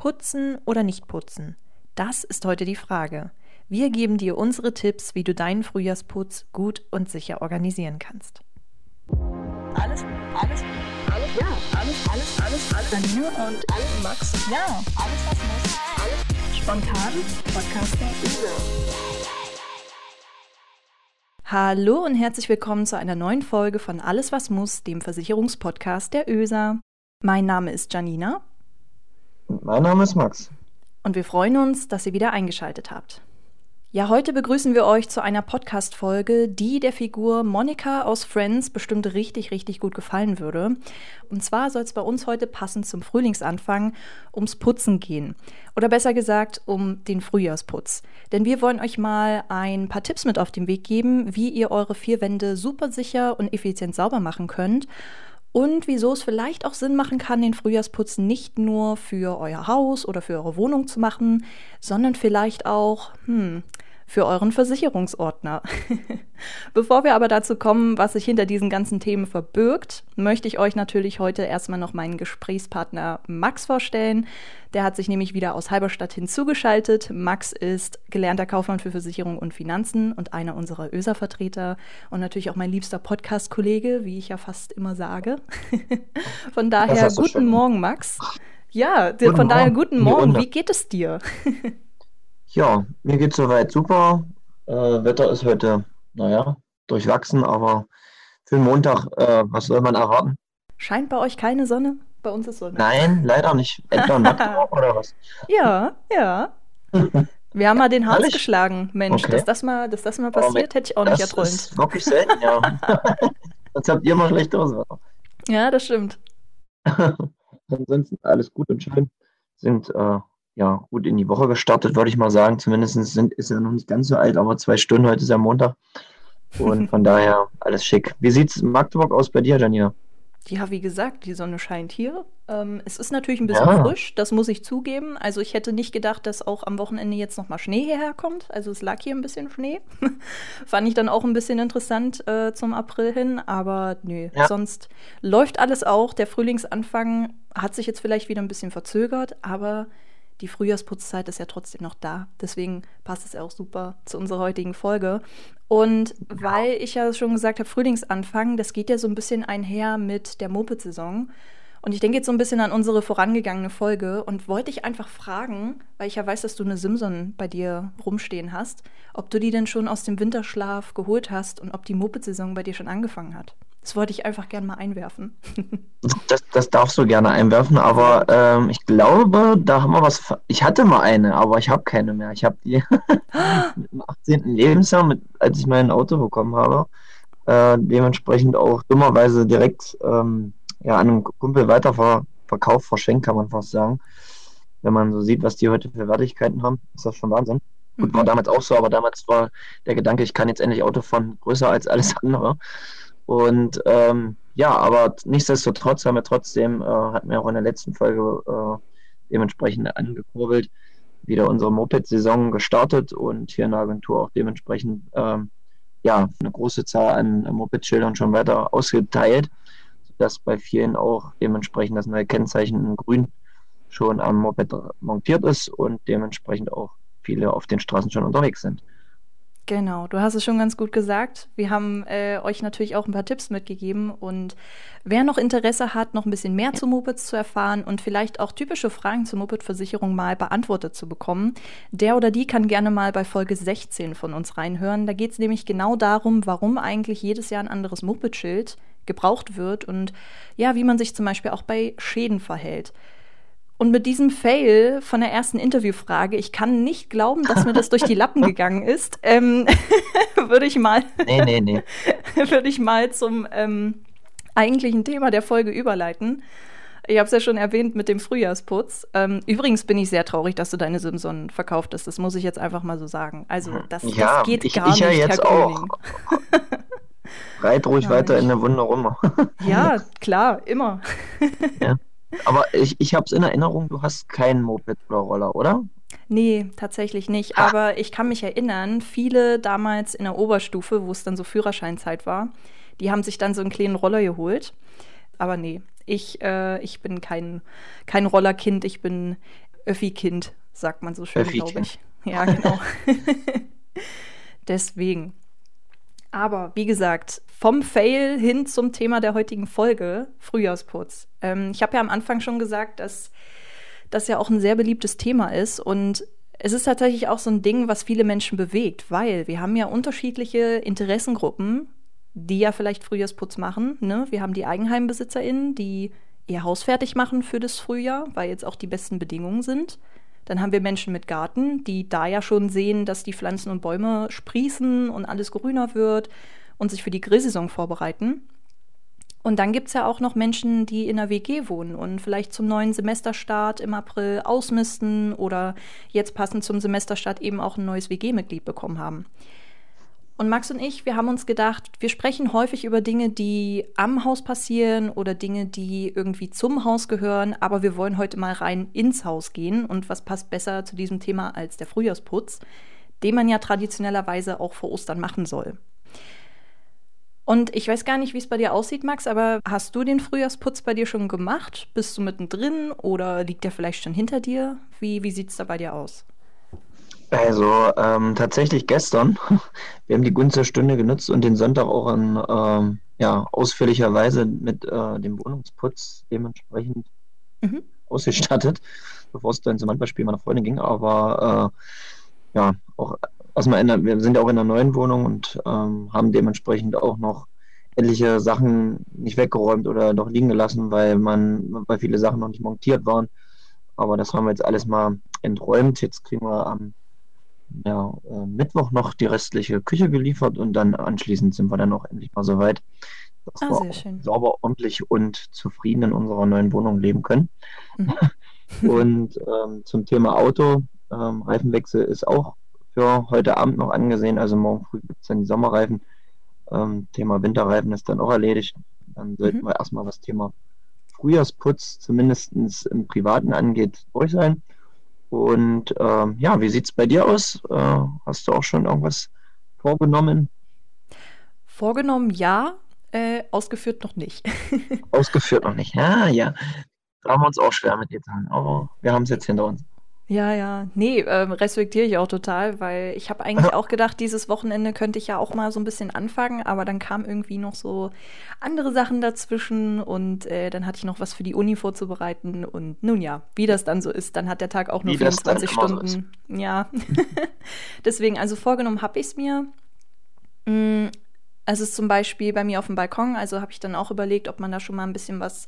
Putzen oder nicht putzen? Das ist heute die Frage. Wir geben dir unsere Tipps, wie du deinen Frühjahrsputz gut und sicher organisieren kannst. Alles, alles, alles, ja, alles, alles, alles, alles. Janine und alles, Max. Ja, alles, was muss. Alles spontan. Podcast Hallo und herzlich willkommen zu einer neuen Folge von Alles, was muss, dem Versicherungspodcast der ÖSA. Mein Name ist Janina. Mein Name ist Max. Und wir freuen uns, dass ihr wieder eingeschaltet habt. Ja, heute begrüßen wir euch zu einer Podcast-Folge, die der Figur Monika aus Friends bestimmt richtig, richtig gut gefallen würde. Und zwar soll es bei uns heute passend zum Frühlingsanfang ums Putzen gehen. Oder besser gesagt, um den Frühjahrsputz. Denn wir wollen euch mal ein paar Tipps mit auf den Weg geben, wie ihr eure vier Wände super sicher und effizient sauber machen könnt und wieso es vielleicht auch Sinn machen kann, den Frühjahrsputz nicht nur für euer Haus oder für eure Wohnung zu machen, sondern vielleicht auch, hm, für euren Versicherungsordner. Bevor wir aber dazu kommen, was sich hinter diesen ganzen Themen verbirgt, möchte ich euch natürlich heute erstmal noch meinen Gesprächspartner Max vorstellen. Der hat sich nämlich wieder aus Halberstadt hinzugeschaltet. Max ist gelernter Kaufmann für Versicherung und Finanzen und einer unserer ÖSA-Vertreter und natürlich auch mein liebster Podcast-Kollege, wie ich ja fast immer sage. von daher guten schön. Morgen, Max. Ja, guten von daher guten Morgen. Wie geht es dir? Ja, mir geht soweit super. Äh, Wetter ist heute, naja, durchwachsen, aber für den Montag, äh, was soll man erwarten? Scheint bei euch keine Sonne? Bei uns ist Sonne. Nein, leider nicht. Etwa in Magdeburg oder was? Ja, ja. Wir haben mal den Harz Ehrlich? geschlagen, Mensch. Okay. Dass, das mal, dass das mal passiert, hätte ich auch nicht erträumt. Das ist wirklich selten, ja. Sonst habt ihr mal schlechteres Wetter. Ja, das stimmt. Ansonsten alles gut und schön. Sind äh, ja, gut in die Woche gestartet, würde ich mal sagen. Zumindest sind, ist er noch nicht ganz so alt, aber zwei Stunden, heute ist ja Montag. Und von daher alles schick. Wie sieht es in Magdeburg aus bei dir, Janina? Ja, wie gesagt, die Sonne scheint hier. Ähm, es ist natürlich ein bisschen ja. frisch, das muss ich zugeben. Also ich hätte nicht gedacht, dass auch am Wochenende jetzt nochmal Schnee hierher kommt. Also es lag hier ein bisschen Schnee. Fand ich dann auch ein bisschen interessant äh, zum April hin. Aber nö, ja. sonst läuft alles auch. Der Frühlingsanfang hat sich jetzt vielleicht wieder ein bisschen verzögert, aber die Frühjahrsputzzeit ist ja trotzdem noch da. Deswegen passt es ja auch super zu unserer heutigen Folge. Und weil ich ja schon gesagt habe, Frühlingsanfang, das geht ja so ein bisschen einher mit der Moped-Saison. Und ich denke jetzt so ein bisschen an unsere vorangegangene Folge und wollte dich einfach fragen, weil ich ja weiß, dass du eine Simson bei dir rumstehen hast, ob du die denn schon aus dem Winterschlaf geholt hast und ob die Moped-Saison bei dir schon angefangen hat. Das wollte ich einfach gerne mal einwerfen. das, das darfst du gerne einwerfen, aber ähm, ich glaube, da haben wir was. Ich hatte mal eine, aber ich habe keine mehr. Ich habe die mit dem 18. Lebensjahr, mit, als ich mein Auto bekommen habe, äh, dementsprechend auch dummerweise direkt ähm, ja, an einen Kumpel weiterverkauft, verschenkt, kann man fast sagen. Wenn man so sieht, was die heute für Wertigkeiten haben, ist das schon Wahnsinn. Gut, war mhm. damals auch so, aber damals war der Gedanke, ich kann jetzt endlich Auto fahren, größer als alles andere. Und ähm, ja, aber nichtsdestotrotz haben wir trotzdem, äh, hatten wir auch in der letzten Folge äh, dementsprechend angekurbelt, wieder unsere Moped-Saison gestartet und hier in der Agentur auch dementsprechend ähm, ja, eine große Zahl an Moped-Schildern schon weiter ausgeteilt, sodass bei vielen auch dementsprechend das neue Kennzeichen in Grün schon am Moped montiert ist und dementsprechend auch viele auf den Straßen schon unterwegs sind. Genau, du hast es schon ganz gut gesagt. Wir haben äh, euch natürlich auch ein paar Tipps mitgegeben und wer noch Interesse hat, noch ein bisschen mehr zu Mopeds zu erfahren und vielleicht auch typische Fragen zur Moped-Versicherung mal beantwortet zu bekommen, der oder die kann gerne mal bei Folge 16 von uns reinhören. Da geht es nämlich genau darum, warum eigentlich jedes Jahr ein anderes Moped-Schild gebraucht wird und ja, wie man sich zum Beispiel auch bei Schäden verhält. Und mit diesem Fail von der ersten Interviewfrage, ich kann nicht glauben, dass mir das durch die Lappen gegangen ist, ähm, würde ich mal, nee, nee, nee. würde ich mal zum ähm, eigentlichen Thema der Folge überleiten. Ich habe es ja schon erwähnt mit dem Frühjahrsputz. Ähm, übrigens bin ich sehr traurig, dass du deine Simson verkauft hast. Das muss ich jetzt einfach mal so sagen. Also das, ja, das geht ich, gar ich nicht, ja jetzt Herr auch. Reit ruhig ja, weiter nicht. in der Wunde rum. ja, klar, immer. ja. Aber ich, ich habe es in Erinnerung, du hast keinen Moped oder Roller, oder? Nee, tatsächlich nicht. Ha. Aber ich kann mich erinnern, viele damals in der Oberstufe, wo es dann so Führerscheinzeit war, die haben sich dann so einen kleinen Roller geholt. Aber nee, ich, äh, ich bin kein, kein Rollerkind, ich bin Öffi-Kind, sagt man so schön, glaube ich. Ja, genau. Deswegen. Aber wie gesagt, vom Fail hin zum Thema der heutigen Folge, Frühjahrsputz. Ähm, ich habe ja am Anfang schon gesagt, dass das ja auch ein sehr beliebtes Thema ist und es ist tatsächlich auch so ein Ding, was viele Menschen bewegt, weil wir haben ja unterschiedliche Interessengruppen, die ja vielleicht Frühjahrsputz machen. Ne? Wir haben die EigenheimbesitzerInnen, die ihr Haus fertig machen für das Frühjahr, weil jetzt auch die besten Bedingungen sind. Dann haben wir Menschen mit Garten, die da ja schon sehen, dass die Pflanzen und Bäume sprießen und alles grüner wird und sich für die Grillsaison vorbereiten. Und dann gibt es ja auch noch Menschen, die in der WG wohnen und vielleicht zum neuen Semesterstart im April ausmisten oder jetzt passend zum Semesterstart eben auch ein neues WG-Mitglied bekommen haben. Und Max und ich, wir haben uns gedacht, wir sprechen häufig über Dinge, die am Haus passieren oder Dinge, die irgendwie zum Haus gehören, aber wir wollen heute mal rein ins Haus gehen. Und was passt besser zu diesem Thema als der Frühjahrsputz, den man ja traditionellerweise auch vor Ostern machen soll. Und ich weiß gar nicht, wie es bei dir aussieht, Max, aber hast du den Frühjahrsputz bei dir schon gemacht? Bist du mittendrin oder liegt der vielleicht schon hinter dir? Wie, wie sieht es da bei dir aus? Also ähm, tatsächlich gestern. Wir haben die Gunst Stunde genutzt und den Sonntag auch in ähm, ja, ausführlicher Weise mit äh, dem Wohnungsputz dementsprechend mhm. ausgestattet, bevor es dann zum Handballspiel meiner Freundin ging. Aber äh, ja, auch erstmal in der, wir sind ja auch in einer neuen Wohnung und ähm, haben dementsprechend auch noch etliche Sachen nicht weggeräumt oder noch liegen gelassen, weil man, weil viele Sachen noch nicht montiert waren. Aber das haben wir jetzt alles mal enträumt. Jetzt kriegen wir am ja, äh, Mittwoch noch die restliche Küche geliefert und dann anschließend sind wir dann auch endlich mal soweit, dass ah, wir sauber, ordentlich und zufrieden in unserer neuen Wohnung leben können. Mhm. und ähm, zum Thema Auto, ähm, Reifenwechsel ist auch für heute Abend noch angesehen. Also morgen früh gibt es dann die Sommerreifen. Ähm, Thema Winterreifen ist dann auch erledigt. Dann sollten mhm. wir erstmal was Thema Frühjahrsputz zumindest im Privaten angeht, durch sein. Und ähm, ja, wie sieht es bei dir aus? Äh, hast du auch schon irgendwas vorgenommen? Vorgenommen ja, äh, ausgeführt noch nicht. ausgeführt noch nicht, ja, ja. Da haben wir uns auch schwer mit dir getan, aber wir haben es jetzt hinter uns. Ja, ja. Nee, ähm, respektiere ich auch total, weil ich habe eigentlich auch gedacht, dieses Wochenende könnte ich ja auch mal so ein bisschen anfangen, aber dann kamen irgendwie noch so andere Sachen dazwischen und äh, dann hatte ich noch was für die Uni vorzubereiten und nun ja, wie das dann so ist, dann hat der Tag auch nur wie 24 Stunden. So ja. Deswegen, also vorgenommen habe ich es mir. Mm, es ist zum Beispiel bei mir auf dem Balkon, also habe ich dann auch überlegt, ob man da schon mal ein bisschen was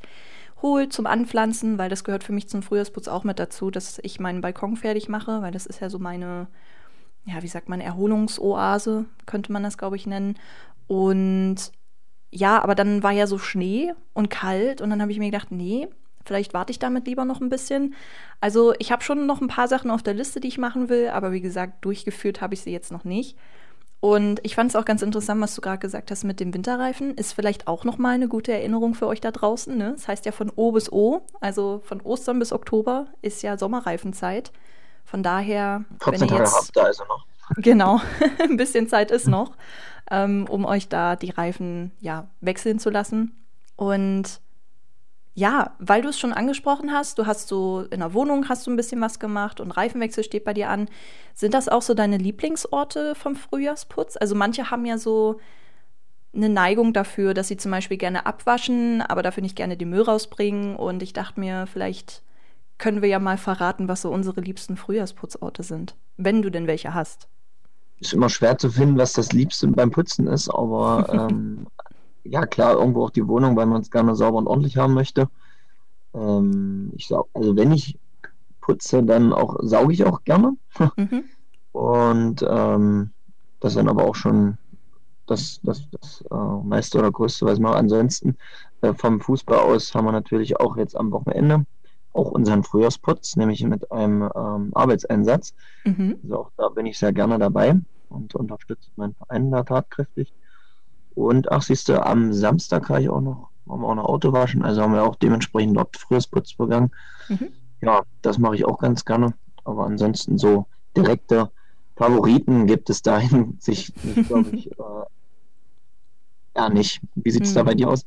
holt zum Anpflanzen, weil das gehört für mich zum Frühjahrsputz auch mit dazu, dass ich meinen Balkon fertig mache, weil das ist ja so meine, ja, wie sagt man, Erholungsoase, könnte man das, glaube ich, nennen. Und ja, aber dann war ja so Schnee und kalt und dann habe ich mir gedacht, nee, vielleicht warte ich damit lieber noch ein bisschen. Also ich habe schon noch ein paar Sachen auf der Liste, die ich machen will, aber wie gesagt, durchgeführt habe ich sie jetzt noch nicht. Und ich fand es auch ganz interessant, was du gerade gesagt hast mit dem Winterreifen. Ist vielleicht auch nochmal eine gute Erinnerung für euch da draußen. Ne? Das heißt ja von O bis O, also von Ostern bis Oktober ist ja Sommerreifenzeit. Von daher, 14 wenn ihr jetzt, habt da also noch. Genau, ein bisschen Zeit ist noch, ähm, um euch da die Reifen ja wechseln zu lassen. Und ja, weil du es schon angesprochen hast, du hast so in der Wohnung hast du ein bisschen was gemacht und Reifenwechsel steht bei dir an. Sind das auch so deine Lieblingsorte vom Frühjahrsputz? Also manche haben ja so eine Neigung dafür, dass sie zum Beispiel gerne abwaschen, aber dafür nicht gerne den Müll rausbringen. Und ich dachte mir, vielleicht können wir ja mal verraten, was so unsere liebsten Frühjahrsputzorte sind, wenn du denn welche hast. Ist immer schwer zu finden, was das Liebste beim Putzen ist, aber ähm, ja klar, irgendwo auch die Wohnung, weil man es gerne sauber und ordentlich haben möchte. Ähm, ich saug, also wenn ich putze, dann auch sauge ich auch gerne. Mhm. Und ähm, das dann aber auch schon das, das, das äh, meiste oder größte, was mache. Ansonsten äh, vom Fußball aus haben wir natürlich auch jetzt am Wochenende auch unseren Frühjahrsputz, nämlich mit einem ähm, Arbeitseinsatz. Mhm. Also auch da bin ich sehr gerne dabei und unterstütze meinen Verein da tatkräftig. Und ach, siehst du, am Samstag habe ich auch noch, haben wir auch noch Auto waschen, also haben wir auch dementsprechend dort Frühjahrsputz begangen. Mhm. Ja, das mache ich auch ganz gerne. Aber ansonsten so direkte Favoriten gibt es dahin sich, glaube ich, äh, ja nicht. Wie sieht es mhm. da bei dir aus?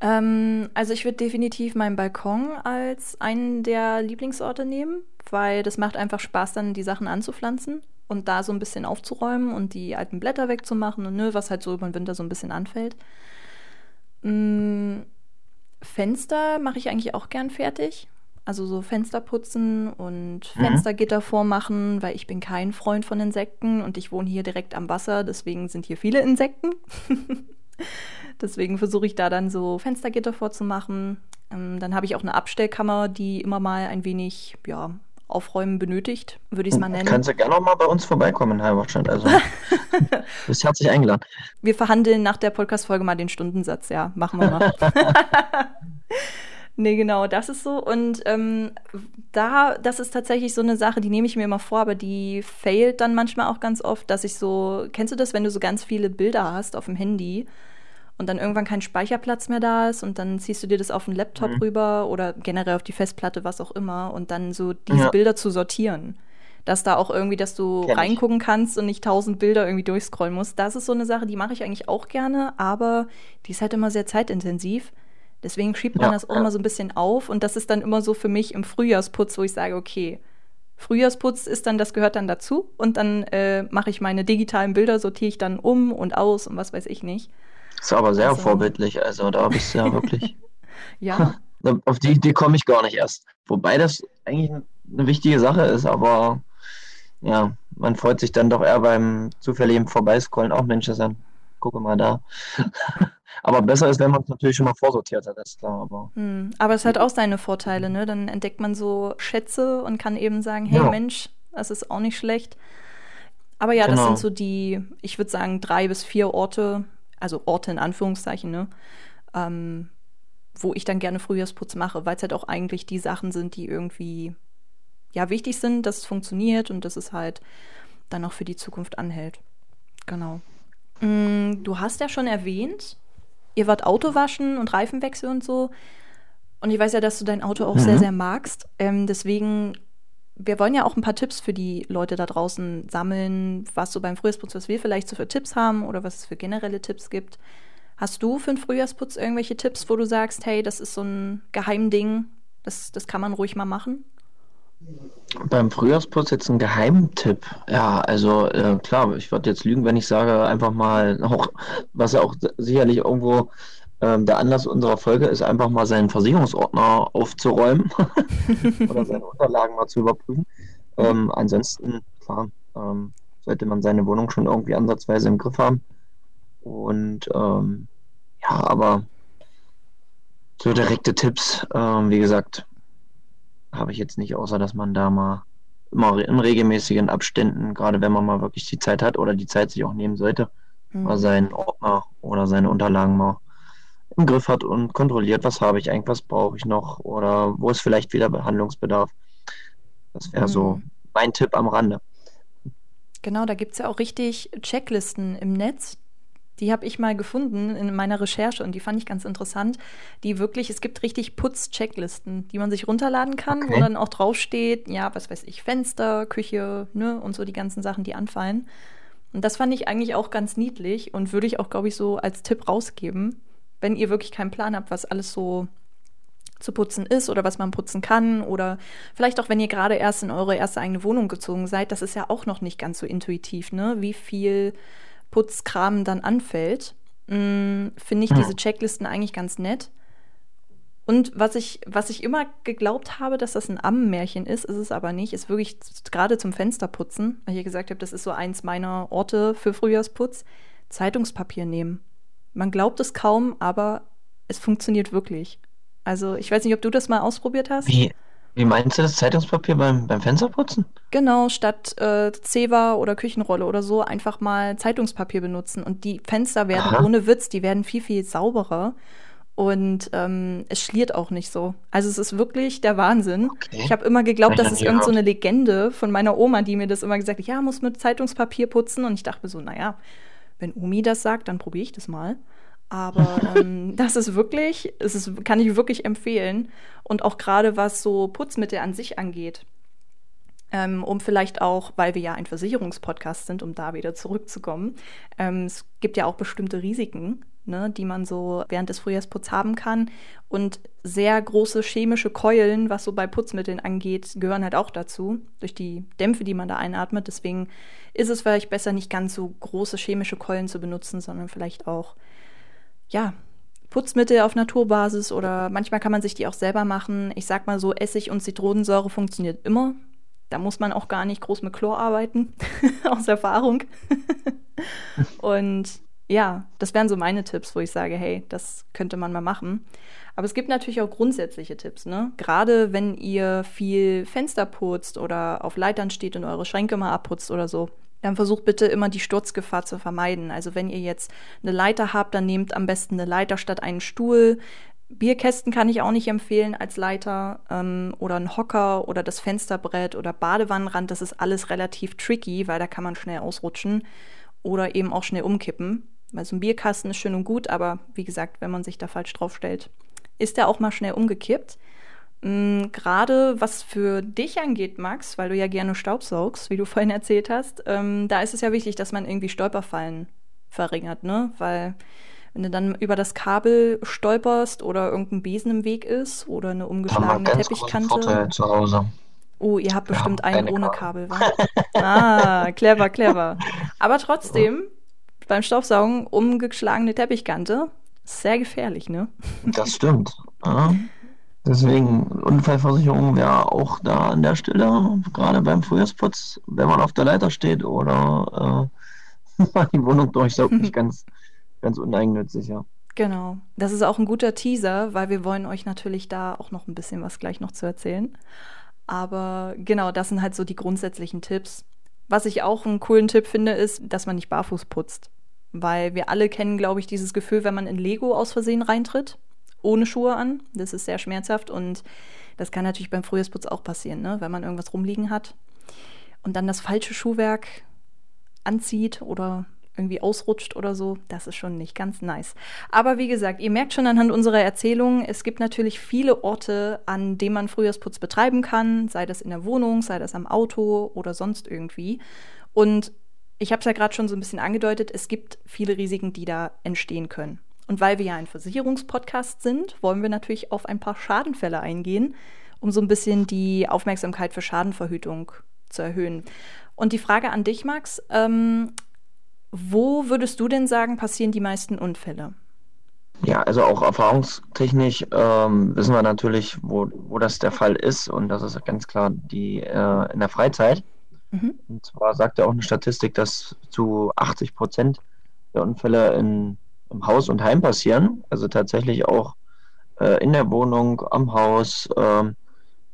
Ähm, also ich würde definitiv meinen Balkon als einen der Lieblingsorte nehmen, weil das macht einfach Spaß, dann die Sachen anzupflanzen und da so ein bisschen aufzuräumen und die alten Blätter wegzumachen und ne, was halt so über den Winter so ein bisschen anfällt. Mm, Fenster mache ich eigentlich auch gern fertig. Also so Fenster putzen und mhm. Fenstergitter vormachen, weil ich bin kein Freund von Insekten und ich wohne hier direkt am Wasser, deswegen sind hier viele Insekten. deswegen versuche ich da dann so Fenstergitter vorzumachen. Ähm, dann habe ich auch eine Abstellkammer, die immer mal ein wenig, ja, Aufräumen benötigt, würde ich es mal nennen. Kannst du gerne noch mal bei uns vorbeikommen in Halberstadt. Also, du bist herzlich eingeladen. Wir verhandeln nach der Podcast-Folge mal den Stundensatz, ja. Machen wir mal. Nee, genau, das ist so. Und ähm, da, das ist tatsächlich so eine Sache, die nehme ich mir immer vor, aber die failt dann manchmal auch ganz oft, dass ich so, kennst du das, wenn du so ganz viele Bilder hast auf dem Handy und dann irgendwann kein Speicherplatz mehr da ist und dann ziehst du dir das auf den Laptop mhm. rüber oder generell auf die Festplatte, was auch immer, und dann so diese ja. Bilder zu sortieren. Dass da auch irgendwie, dass du Kenn reingucken ich. kannst und nicht tausend Bilder irgendwie durchscrollen musst. Das ist so eine Sache, die mache ich eigentlich auch gerne, aber die ist halt immer sehr zeitintensiv. Deswegen schiebt man ja, das auch ja. immer so ein bisschen auf und das ist dann immer so für mich im Frühjahrsputz, wo ich sage, okay, Frühjahrsputz ist dann, das gehört dann dazu und dann äh, mache ich meine digitalen Bilder, sortiere ich dann um und aus und was weiß ich nicht. Das ist aber sehr also, vorbildlich, also da bist du ja wirklich. ja. Auf die Idee komme ich gar nicht erst. Wobei das eigentlich eine wichtige Sache ist, aber ja, man freut sich dann doch eher beim zufälligen Vorbeiscrollen, auch Mensch, das dann, gucke mal da. Aber besser ist, wenn man es natürlich schon mal vorsortiert hat, ist klar. Aber, hm, aber es hat auch seine Vorteile, ne? Dann entdeckt man so Schätze und kann eben sagen, hey ja. Mensch, das ist auch nicht schlecht. Aber ja, genau. das sind so die, ich würde sagen, drei bis vier Orte, also Orte in Anführungszeichen, ne? Ähm, wo ich dann gerne Frühjahrsputz mache, weil es halt auch eigentlich die Sachen sind, die irgendwie ja wichtig sind, dass es funktioniert und dass es halt dann auch für die Zukunft anhält. Genau. Mm, du hast ja schon erwähnt, ihr wart Auto waschen und Reifenwechsel und so. Und ich weiß ja, dass du dein Auto auch mhm. sehr, sehr magst. Ähm, deswegen, wir wollen ja auch ein paar Tipps für die Leute da draußen sammeln, was so beim Frühjahrsputz, was wir vielleicht so für Tipps haben oder was es für generelle Tipps gibt. Hast du für den Frühjahrsputz irgendwelche Tipps, wo du sagst, hey, das ist so ein Geheimding, das, das kann man ruhig mal machen? Beim Frühjahrsputz jetzt ein Geheimtipp. Ja, also äh, klar, ich würde jetzt lügen, wenn ich sage, einfach mal, auch, was ja auch sicherlich irgendwo ähm, der Anlass unserer Folge ist, einfach mal seinen Versicherungsordner aufzuräumen oder seine Unterlagen mal zu überprüfen. Ähm, ansonsten, klar, ähm, sollte man seine Wohnung schon irgendwie ansatzweise im Griff haben. Und ähm, ja, aber so direkte Tipps, ähm, wie gesagt, habe ich jetzt nicht, außer dass man da mal immer in regelmäßigen Abständen, gerade wenn man mal wirklich die Zeit hat oder die Zeit sich auch nehmen sollte, mhm. mal seinen Ordner oder seine Unterlagen mal im Griff hat und kontrolliert, was habe ich eigentlich, was brauche ich noch oder wo ist vielleicht wieder Behandlungsbedarf. Das wäre mhm. so mein Tipp am Rande. Genau, da gibt es ja auch richtig Checklisten im Netz, die habe ich mal gefunden in meiner Recherche und die fand ich ganz interessant. Die wirklich, es gibt richtig Putz-Checklisten, die man sich runterladen kann, okay. wo dann auch draufsteht, ja, was weiß ich, Fenster, Küche, ne, und so die ganzen Sachen, die anfallen. Und das fand ich eigentlich auch ganz niedlich und würde ich auch, glaube ich, so als Tipp rausgeben, wenn ihr wirklich keinen Plan habt, was alles so zu putzen ist oder was man putzen kann oder vielleicht auch, wenn ihr gerade erst in eure erste eigene Wohnung gezogen seid, das ist ja auch noch nicht ganz so intuitiv, ne? Wie viel Putzkram dann anfällt, mm, finde ich ja. diese Checklisten eigentlich ganz nett. Und was ich, was ich immer geglaubt habe, dass das ein Ammenmärchen ist, ist es aber nicht. Ist wirklich gerade zum Fensterputzen, weil ich gesagt habe, das ist so eins meiner Orte für Frühjahrsputz, Zeitungspapier nehmen. Man glaubt es kaum, aber es funktioniert wirklich. Also ich weiß nicht, ob du das mal ausprobiert hast. Wie, wie meinst du das Zeitungspapier beim, beim Fensterputzen? Genau, statt äh, Zewa oder Küchenrolle oder so einfach mal Zeitungspapier benutzen. Und die Fenster werden Aha. ohne Witz, die werden viel, viel sauberer. Und ähm, es schliert auch nicht so. Also es ist wirklich der Wahnsinn. Okay. Ich habe immer geglaubt, das ist irgend so eine Legende von meiner Oma, die mir das immer gesagt hat, ja, muss mit Zeitungspapier putzen. Und ich dachte mir so, naja, wenn Omi das sagt, dann probiere ich das mal. Aber ähm, das ist wirklich, es ist, kann ich wirklich empfehlen. Und auch gerade was so Putzmittel an sich angeht. Ähm, um vielleicht auch, weil wir ja ein Versicherungspodcast sind, um da wieder zurückzukommen. Ähm, es gibt ja auch bestimmte Risiken, ne, die man so während des Frühjahrsputz haben kann. Und sehr große chemische Keulen, was so bei Putzmitteln angeht, gehören halt auch dazu, durch die Dämpfe, die man da einatmet. Deswegen ist es vielleicht besser, nicht ganz so große chemische Keulen zu benutzen, sondern vielleicht auch, ja, Putzmittel auf Naturbasis oder manchmal kann man sich die auch selber machen. Ich sag mal so, Essig und Zitronensäure funktioniert immer. Da muss man auch gar nicht groß mit Chlor arbeiten, aus Erfahrung. und ja, das wären so meine Tipps, wo ich sage, hey, das könnte man mal machen. Aber es gibt natürlich auch grundsätzliche Tipps, ne? Gerade wenn ihr viel Fenster putzt oder auf Leitern steht und eure Schränke mal abputzt oder so, dann versucht bitte immer die Sturzgefahr zu vermeiden. Also wenn ihr jetzt eine Leiter habt, dann nehmt am besten eine Leiter statt einen Stuhl. Bierkästen kann ich auch nicht empfehlen als Leiter ähm, oder ein Hocker oder das Fensterbrett oder Badewannenrand. Das ist alles relativ tricky, weil da kann man schnell ausrutschen oder eben auch schnell umkippen. Weil so ein Bierkasten ist schön und gut, aber wie gesagt, wenn man sich da falsch draufstellt, ist der auch mal schnell umgekippt. Mm, gerade was für dich angeht, Max, weil du ja gerne Staubsaugst, wie du vorhin erzählt hast, ähm, da ist es ja wichtig, dass man irgendwie Stolperfallen verringert, ne? Weil wenn du dann über das Kabel stolperst oder irgendein Besen im Weg ist oder eine umgeschlagene Teppichkante. Zu Hause. Oh, ihr habt bestimmt ja, einen ohne Kabel, Kabel Ah, clever, clever. Aber trotzdem, beim Staubsaugen umgeschlagene Teppichkante, sehr gefährlich, ne? Das stimmt. Ja. Deswegen, Unfallversicherung wäre auch da an der Stelle, gerade beim Frühjahrsputz, wenn man auf der Leiter steht oder äh, die Wohnung durchsaugt, nicht ganz, ganz uneigennützig, ja. Genau. Das ist auch ein guter Teaser, weil wir wollen euch natürlich da auch noch ein bisschen was gleich noch zu erzählen. Aber genau, das sind halt so die grundsätzlichen Tipps. Was ich auch einen coolen Tipp finde, ist, dass man nicht barfuß putzt. Weil wir alle kennen, glaube ich, dieses Gefühl, wenn man in Lego aus Versehen reintritt ohne Schuhe an. Das ist sehr schmerzhaft und das kann natürlich beim Frühjahrsputz auch passieren, ne? wenn man irgendwas rumliegen hat und dann das falsche Schuhwerk anzieht oder irgendwie ausrutscht oder so, das ist schon nicht ganz nice. Aber wie gesagt, ihr merkt schon anhand unserer Erzählung, es gibt natürlich viele Orte, an denen man Frühjahrsputz betreiben kann, sei das in der Wohnung, sei das am Auto oder sonst irgendwie. Und ich habe es ja gerade schon so ein bisschen angedeutet, es gibt viele Risiken, die da entstehen können. Und weil wir ja ein Versicherungspodcast sind, wollen wir natürlich auf ein paar Schadenfälle eingehen, um so ein bisschen die Aufmerksamkeit für Schadenverhütung zu erhöhen. Und die Frage an dich, Max, ähm, wo würdest du denn sagen, passieren die meisten Unfälle? Ja, also auch erfahrungstechnisch ähm, wissen wir natürlich, wo, wo das der Fall ist. Und das ist ganz klar die äh, in der Freizeit. Mhm. Und zwar sagt ja auch eine Statistik, dass zu 80 Prozent der Unfälle in im Haus und Heim passieren. Also tatsächlich auch äh, in der Wohnung, am Haus ähm,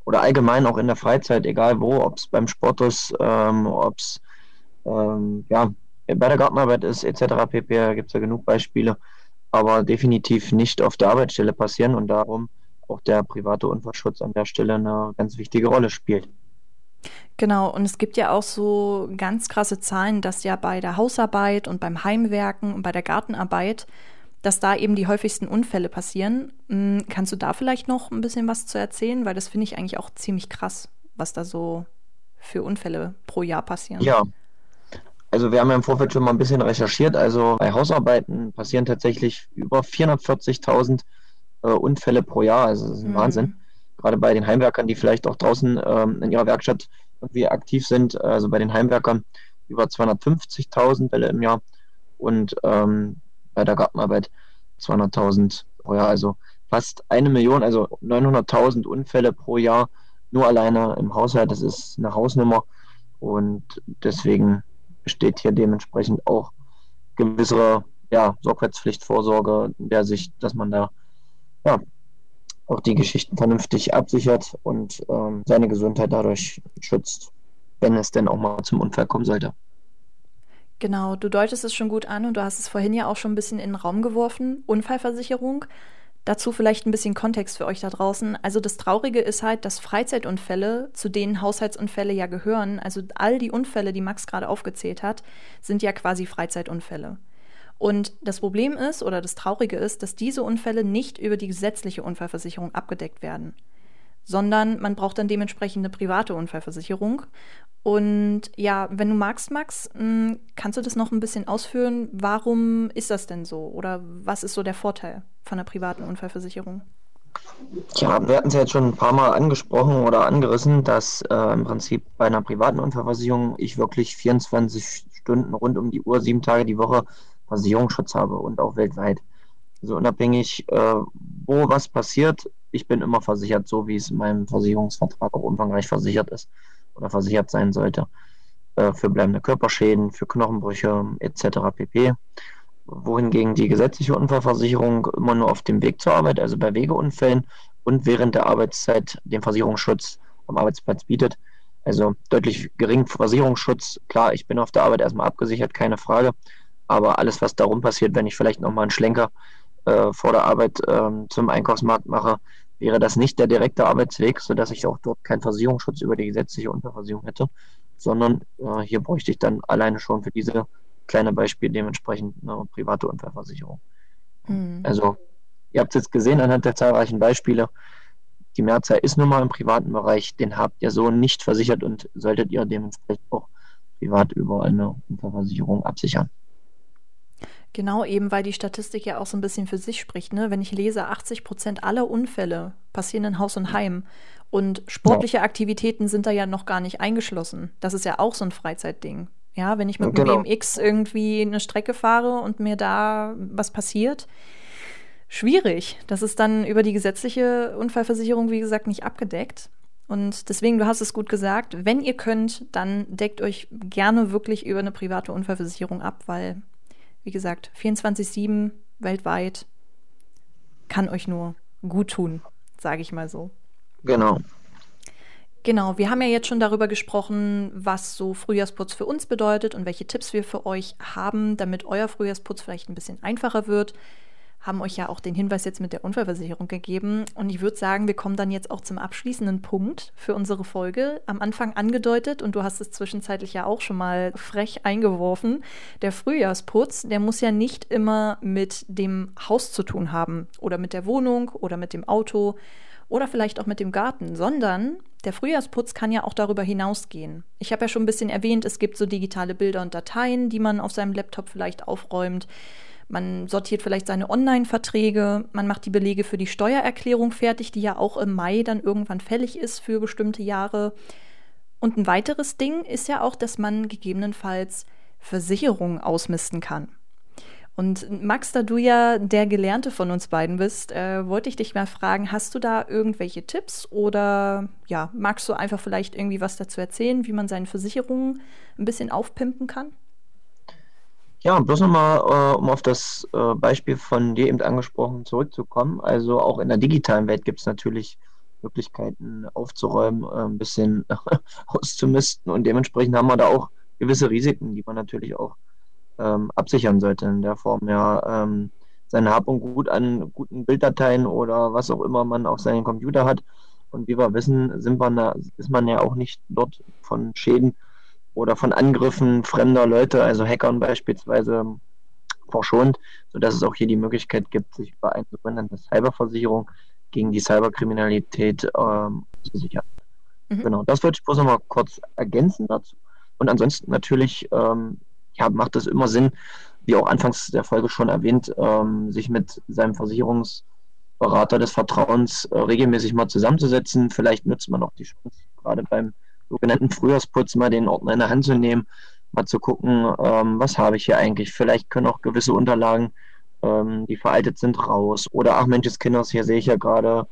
oder allgemein auch in der Freizeit, egal wo, ob es beim Sport ist, ähm, ob es ähm, ja, bei der Gartenarbeit ist, etc. pp. gibt es ja genug Beispiele, aber definitiv nicht auf der Arbeitsstelle passieren und darum auch der private Unfallschutz an der Stelle eine ganz wichtige Rolle spielt. Genau, und es gibt ja auch so ganz krasse Zahlen, dass ja bei der Hausarbeit und beim Heimwerken und bei der Gartenarbeit, dass da eben die häufigsten Unfälle passieren. Hm, kannst du da vielleicht noch ein bisschen was zu erzählen? Weil das finde ich eigentlich auch ziemlich krass, was da so für Unfälle pro Jahr passieren. Ja. Also wir haben ja im Vorfeld schon mal ein bisschen recherchiert. Also bei Hausarbeiten passieren tatsächlich über 440.000 äh, Unfälle pro Jahr. Also das ist ein mhm. Wahnsinn gerade bei den Heimwerkern, die vielleicht auch draußen ähm, in ihrer Werkstatt irgendwie aktiv sind, also bei den Heimwerkern über 250.000 Bälle im Jahr und ähm, bei der Gartenarbeit 200.000 pro Jahr, also fast eine Million, also 900.000 Unfälle pro Jahr nur alleine im Haushalt. Das ist eine Hausnummer und deswegen besteht hier dementsprechend auch gewisse ja, Sorgfaltspflicht, in der Sicht, dass man da ja, auch die Geschichten vernünftig absichert und ähm, seine Gesundheit dadurch schützt, wenn es denn auch mal zum Unfall kommen sollte. Genau, du deutest es schon gut an und du hast es vorhin ja auch schon ein bisschen in den Raum geworfen. Unfallversicherung. Dazu vielleicht ein bisschen Kontext für euch da draußen. Also das Traurige ist halt, dass Freizeitunfälle, zu denen Haushaltsunfälle ja gehören, also all die Unfälle, die Max gerade aufgezählt hat, sind ja quasi Freizeitunfälle. Und das Problem ist oder das Traurige ist, dass diese Unfälle nicht über die gesetzliche Unfallversicherung abgedeckt werden, sondern man braucht dann dementsprechend eine private Unfallversicherung. Und ja, wenn du magst, Max, hm, kannst du das noch ein bisschen ausführen? Warum ist das denn so? Oder was ist so der Vorteil von einer privaten Unfallversicherung? Ja, wir hatten es ja jetzt schon ein paar Mal angesprochen oder angerissen, dass äh, im Prinzip bei einer privaten Unfallversicherung ich wirklich 24 Stunden rund um die Uhr, sieben Tage die Woche Versicherungsschutz habe und auch weltweit. Also unabhängig, äh, wo was passiert, ich bin immer versichert, so wie es in meinem Versicherungsvertrag auch umfangreich versichert ist oder versichert sein sollte. Äh, für bleibende Körperschäden, für Knochenbrüche etc. pp. Wohingegen die gesetzliche Unfallversicherung immer nur auf dem Weg zur Arbeit, also bei Wegeunfällen und während der Arbeitszeit den Versicherungsschutz am Arbeitsplatz bietet. Also deutlich geringen Versicherungsschutz. Klar, ich bin auf der Arbeit erstmal abgesichert, keine Frage. Aber alles, was darum passiert, wenn ich vielleicht nochmal einen Schlenker äh, vor der Arbeit äh, zum Einkaufsmarkt mache, wäre das nicht der direkte Arbeitsweg, sodass ich auch dort keinen Versicherungsschutz über die gesetzliche Unterversicherung hätte, sondern äh, hier bräuchte ich dann alleine schon für diese kleine Beispiel dementsprechend eine private Unfallversicherung. Mhm. Also, ihr habt es jetzt gesehen anhand der zahlreichen Beispiele. Die Mehrzahl ist nun mal im privaten Bereich, den habt ihr so nicht versichert und solltet ihr dementsprechend auch privat über eine Unfallversicherung absichern. Genau, eben weil die Statistik ja auch so ein bisschen für sich spricht. Ne? Wenn ich lese, 80 Prozent aller Unfälle passieren in Haus und Heim und sportliche ja. Aktivitäten sind da ja noch gar nicht eingeschlossen. Das ist ja auch so ein Freizeitding. Ja, wenn ich mit genau. dem BMX irgendwie eine Strecke fahre und mir da was passiert, schwierig. Das ist dann über die gesetzliche Unfallversicherung, wie gesagt, nicht abgedeckt. Und deswegen, du hast es gut gesagt, wenn ihr könnt, dann deckt euch gerne wirklich über eine private Unfallversicherung ab, weil wie gesagt, 24-7 weltweit kann euch nur gut tun, sage ich mal so. Genau. Genau, wir haben ja jetzt schon darüber gesprochen, was so Frühjahrsputz für uns bedeutet und welche Tipps wir für euch haben, damit euer Frühjahrsputz vielleicht ein bisschen einfacher wird haben euch ja auch den Hinweis jetzt mit der Unfallversicherung gegeben. Und ich würde sagen, wir kommen dann jetzt auch zum abschließenden Punkt für unsere Folge. Am Anfang angedeutet, und du hast es zwischenzeitlich ja auch schon mal frech eingeworfen, der Frühjahrsputz, der muss ja nicht immer mit dem Haus zu tun haben oder mit der Wohnung oder mit dem Auto oder vielleicht auch mit dem Garten, sondern der Frühjahrsputz kann ja auch darüber hinausgehen. Ich habe ja schon ein bisschen erwähnt, es gibt so digitale Bilder und Dateien, die man auf seinem Laptop vielleicht aufräumt. Man sortiert vielleicht seine Online-Verträge, man macht die Belege für die Steuererklärung fertig, die ja auch im Mai dann irgendwann fällig ist für bestimmte Jahre. Und ein weiteres Ding ist ja auch, dass man gegebenenfalls Versicherungen ausmisten kann. Und Max, da du ja der Gelernte von uns beiden bist, äh, wollte ich dich mal fragen, hast du da irgendwelche Tipps oder ja, magst du einfach vielleicht irgendwie was dazu erzählen, wie man seine Versicherungen ein bisschen aufpimpen kann? Ja, bloß nochmal, äh, um auf das äh, Beispiel von dir eben angesprochen zurückzukommen. Also auch in der digitalen Welt gibt es natürlich Möglichkeiten aufzuräumen, äh, ein bisschen auszumisten und dementsprechend haben wir da auch gewisse Risiken, die man natürlich auch ähm, absichern sollte in der Form, ja, ähm, sein Hab und Gut an guten Bilddateien oder was auch immer man auf seinem Computer hat. Und wie wir wissen, sind wir da, ist man ja auch nicht dort von Schäden oder von Angriffen fremder Leute, also Hackern beispielsweise, verschont, sodass es auch hier die Möglichkeit gibt, sich über eine sogenannte Cyberversicherung gegen die Cyberkriminalität ähm, zu sichern. Mhm. Genau, das wollte ich bloß nochmal kurz ergänzen dazu. Und ansonsten natürlich ähm, ja, macht es immer Sinn, wie auch anfangs der Folge schon erwähnt, ähm, sich mit seinem Versicherungsberater des Vertrauens äh, regelmäßig mal zusammenzusetzen. Vielleicht nutzt man auch die Chance, gerade beim sogenannten Frühjahrsputz mal den Ordner in der Hand zu nehmen, mal zu gucken, ähm, was habe ich hier eigentlich. Vielleicht können auch gewisse Unterlagen, ähm, die veraltet sind, raus. Oder ach Mensch, Kinders, hier sehe ich ja gerade,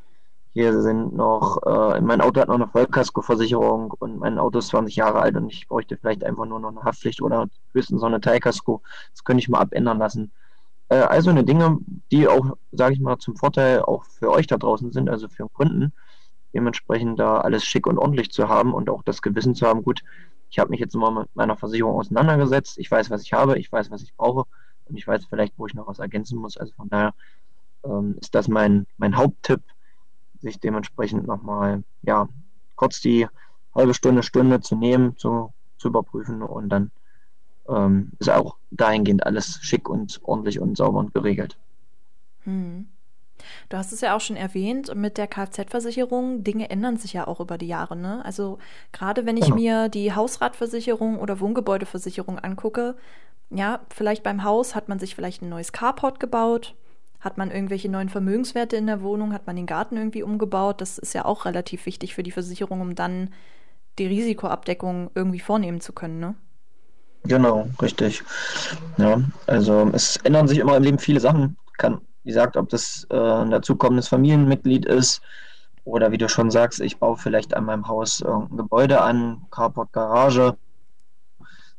hier sind noch, äh, mein Auto hat noch eine Vollkaskoversicherung und mein Auto ist 20 Jahre alt und ich bräuchte vielleicht einfach nur noch eine Haftpflicht oder höchstens so eine Teilkasko. Das könnte ich mal abändern lassen. Also eine Dinge, die auch, sage ich mal, zum Vorteil auch für euch da draußen sind, also für Kunden dementsprechend da alles schick und ordentlich zu haben und auch das Gewissen zu haben, gut, ich habe mich jetzt mal mit meiner Versicherung auseinandergesetzt, ich weiß, was ich habe, ich weiß, was ich brauche und ich weiß vielleicht, wo ich noch was ergänzen muss. Also von daher ähm, ist das mein, mein Haupttipp, sich dementsprechend nochmal, ja, kurz die halbe Stunde, Stunde zu nehmen, zu, zu überprüfen und dann ähm, ist auch dahingehend alles schick und ordentlich und sauber und geregelt. Hm. Du hast es ja auch schon erwähnt, mit der Kfz-Versicherung, Dinge ändern sich ja auch über die Jahre. Ne? Also gerade wenn ich Genau. mir die Hausratversicherung oder Wohngebäudeversicherung angucke, ja, vielleicht beim Haus hat man sich vielleicht ein neues Carport gebaut, hat man irgendwelche neuen Vermögenswerte in der Wohnung, hat man den Garten irgendwie umgebaut. Das ist ja auch relativ wichtig für die Versicherung, um dann die Risikoabdeckung irgendwie vornehmen zu können. Ne? Genau, richtig. Ja, also es ändern sich immer im Leben viele Sachen. Kann, wie gesagt, ob das äh, ein dazukommendes Familienmitglied ist oder wie du schon sagst, ich baue vielleicht an meinem Haus irgendein Gebäude an, Carport, Garage,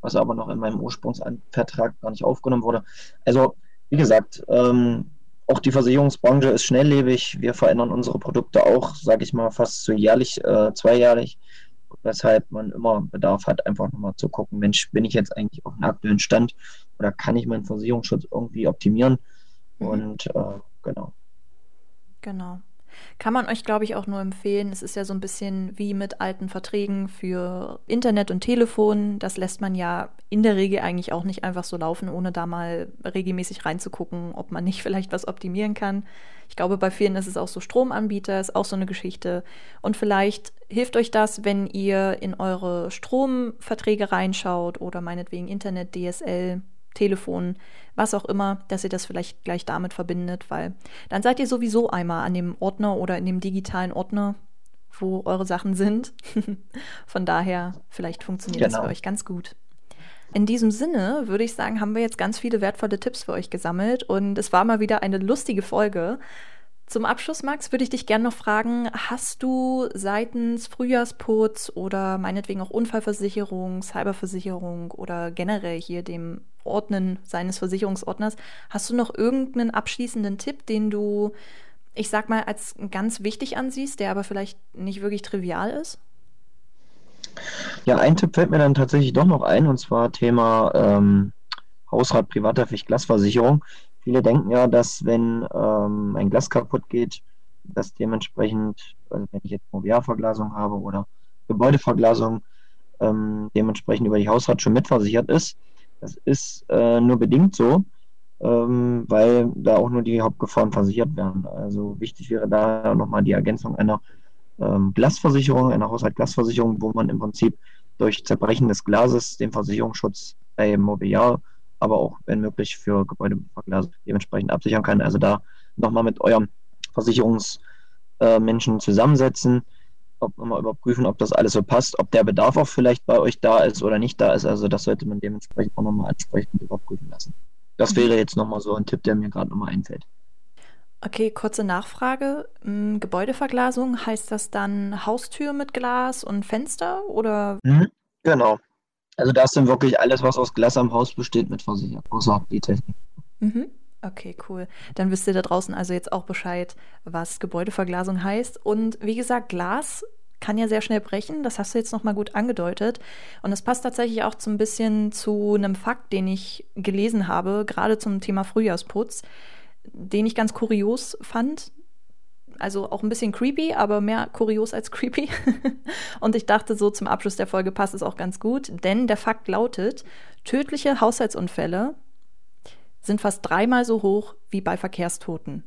was aber noch in meinem Ursprungsvertrag gar nicht aufgenommen wurde. Also, wie gesagt, ähm, auch die Versicherungsbranche ist schnelllebig. Wir verändern unsere Produkte auch, sage ich mal, fast so jährlich, äh, zweijährlich weshalb man immer Bedarf hat, einfach nochmal zu gucken, Mensch, bin ich jetzt eigentlich auf einem aktuellen Stand oder kann ich meinen Versicherungsschutz irgendwie optimieren? Mhm. Und äh, genau. Genau. Kann man euch, glaube ich, auch nur empfehlen. Es ist ja so ein bisschen wie mit alten Verträgen für Internet und Telefon. Das lässt man ja in der Regel eigentlich auch nicht einfach so laufen, ohne da mal regelmäßig reinzugucken, ob man nicht vielleicht was optimieren kann. Ich glaube, bei vielen ist es auch so Stromanbieter, ist auch so eine Geschichte. Und vielleicht hilft euch das, wenn ihr in eure Stromverträge reinschaut oder meinetwegen Internet, DSL, Telefon, was auch immer, dass ihr das vielleicht gleich damit verbindet, weil dann seid ihr sowieso einmal an dem Ordner oder in dem digitalen Ordner, wo eure Sachen sind. Von daher, vielleicht funktioniert das Genau. für euch ganz gut. In diesem Sinne würde ich sagen, haben wir jetzt ganz viele wertvolle Tipps für euch gesammelt und es war mal wieder eine lustige Folge. Zum Abschluss, Max, würde ich dich gerne noch fragen, hast du seitens Frühjahrsputz oder meinetwegen auch Unfallversicherung, Cyberversicherung oder generell hier dem Ordnen seines Versicherungsordners, hast du noch irgendeinen abschließenden Tipp, den du, ich sag mal, als ganz wichtig ansiehst, der aber vielleicht nicht wirklich trivial ist? Ja, ein Tipp fällt mir dann tatsächlich doch noch ein, und zwar Thema ähm, Hausrat, Privathaftpflicht, Glasversicherung. Viele denken ja, dass wenn ähm, ein Glas kaputt geht, dass dementsprechend, also wenn ich jetzt Mobiliarverglasung habe oder Gebäudeverglasung, ähm, dementsprechend über die Hausrat schon mitversichert ist. Das ist äh, nur bedingt so, ähm, weil da auch nur die Hauptgefahren versichert werden. Also wichtig wäre da nochmal die Ergänzung einer ähm, Glasversicherung, einer Haushaltsglasversicherung, wo man im Prinzip durch Zerbrechen des Glases den Versicherungsschutz bei Mobiliar, aber auch wenn möglich für Gebäudeverglasung dementsprechend absichern kann. Also da nochmal mit eurem Versicherungsmenschen zusammensetzen, ob nochmal überprüfen, ob das alles so passt, ob der Bedarf auch vielleicht bei euch da ist oder nicht da ist. Also das sollte man dementsprechend auch nochmal ansprechend überprüfen lassen. Das wäre jetzt nochmal so ein Tipp, der mir gerade nochmal einfällt. Okay, kurze Nachfrage. Hm, Gebäudeverglasung, heißt das dann Haustür mit Glas und Fenster oder? Mhm, genau. Also da ist dann wirklich alles, was aus Glas am Haus besteht, mit versichert, außer die Technik. Mhm. Okay, cool. Dann wisst ihr da draußen also jetzt auch Bescheid, was Gebäudeverglasung heißt. Und wie gesagt, Glas kann ja sehr schnell brechen. Das hast du jetzt nochmal gut angedeutet. Und das passt tatsächlich auch so ein bisschen zu einem Fakt, den ich gelesen habe, gerade zum Thema Frühjahrsputz, den ich ganz kurios fand. Also auch ein bisschen creepy, aber mehr kurios als creepy. Und ich dachte, so zum Abschluss der Folge passt es auch ganz gut, denn der Fakt lautet, tödliche Haushaltsunfälle sind fast dreimal so hoch wie bei Verkehrstoten.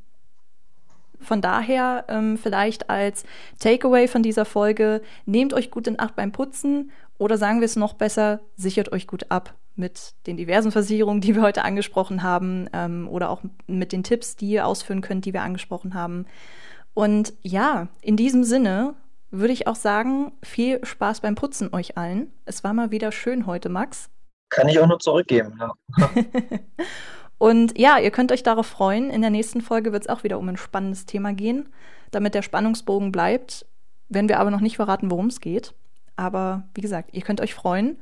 Von daher ähm, vielleicht als Takeaway von dieser Folge, nehmt euch gut in Acht beim Putzen oder sagen wir es noch besser, sichert euch gut ab mit den diversen Versicherungen, die wir heute angesprochen haben ähm, oder auch mit den Tipps, die ihr ausführen könnt, die wir angesprochen haben. Und ja, in diesem Sinne würde ich auch sagen, viel Spaß beim Putzen euch allen. Es war mal wieder schön heute, Max. Kann ich auch nur zurückgeben. Ja. Und ja, ihr könnt euch darauf freuen. In der nächsten Folge wird es auch wieder um ein spannendes Thema gehen, damit der Spannungsbogen bleibt, wenn wir aber noch nicht verraten, worum es geht. Aber wie gesagt, ihr könnt euch freuen.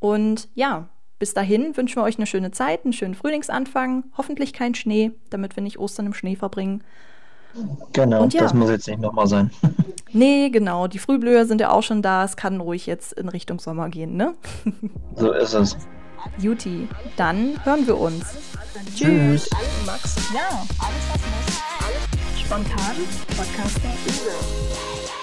Und ja, bis dahin wünschen wir euch eine schöne Zeit, einen schönen Frühlingsanfang, hoffentlich kein Schnee, damit wir nicht Ostern im Schnee verbringen. Genau, Und ja. das muss jetzt nicht nochmal sein. Nee, genau, die Frühblüher sind ja auch schon da. Es kann ruhig jetzt in Richtung Sommer gehen, ne? So ist es. Juti, dann hören wir uns. Tschüss. Max, ja, alles was muss. Spontan. Podcaster.